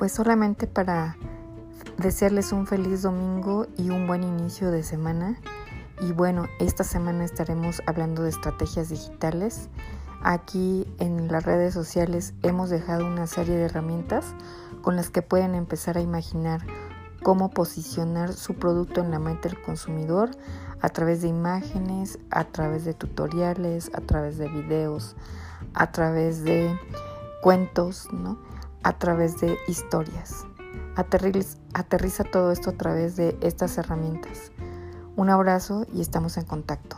Pues solamente para desearles un feliz domingo y un buen inicio de semana. Y bueno, esta semana estaremos hablando de estrategias digitales. Aquí en las redes sociales hemos dejado una serie de herramientas con las que pueden empezar a imaginar cómo posicionar su producto en la mente del consumidor a través de imágenes, a través de tutoriales, a través de videos, a través de cuentos, ¿no? A través de historias. Aterriza, todo esto a través de estas herramientas. Un abrazo y estamos en contacto.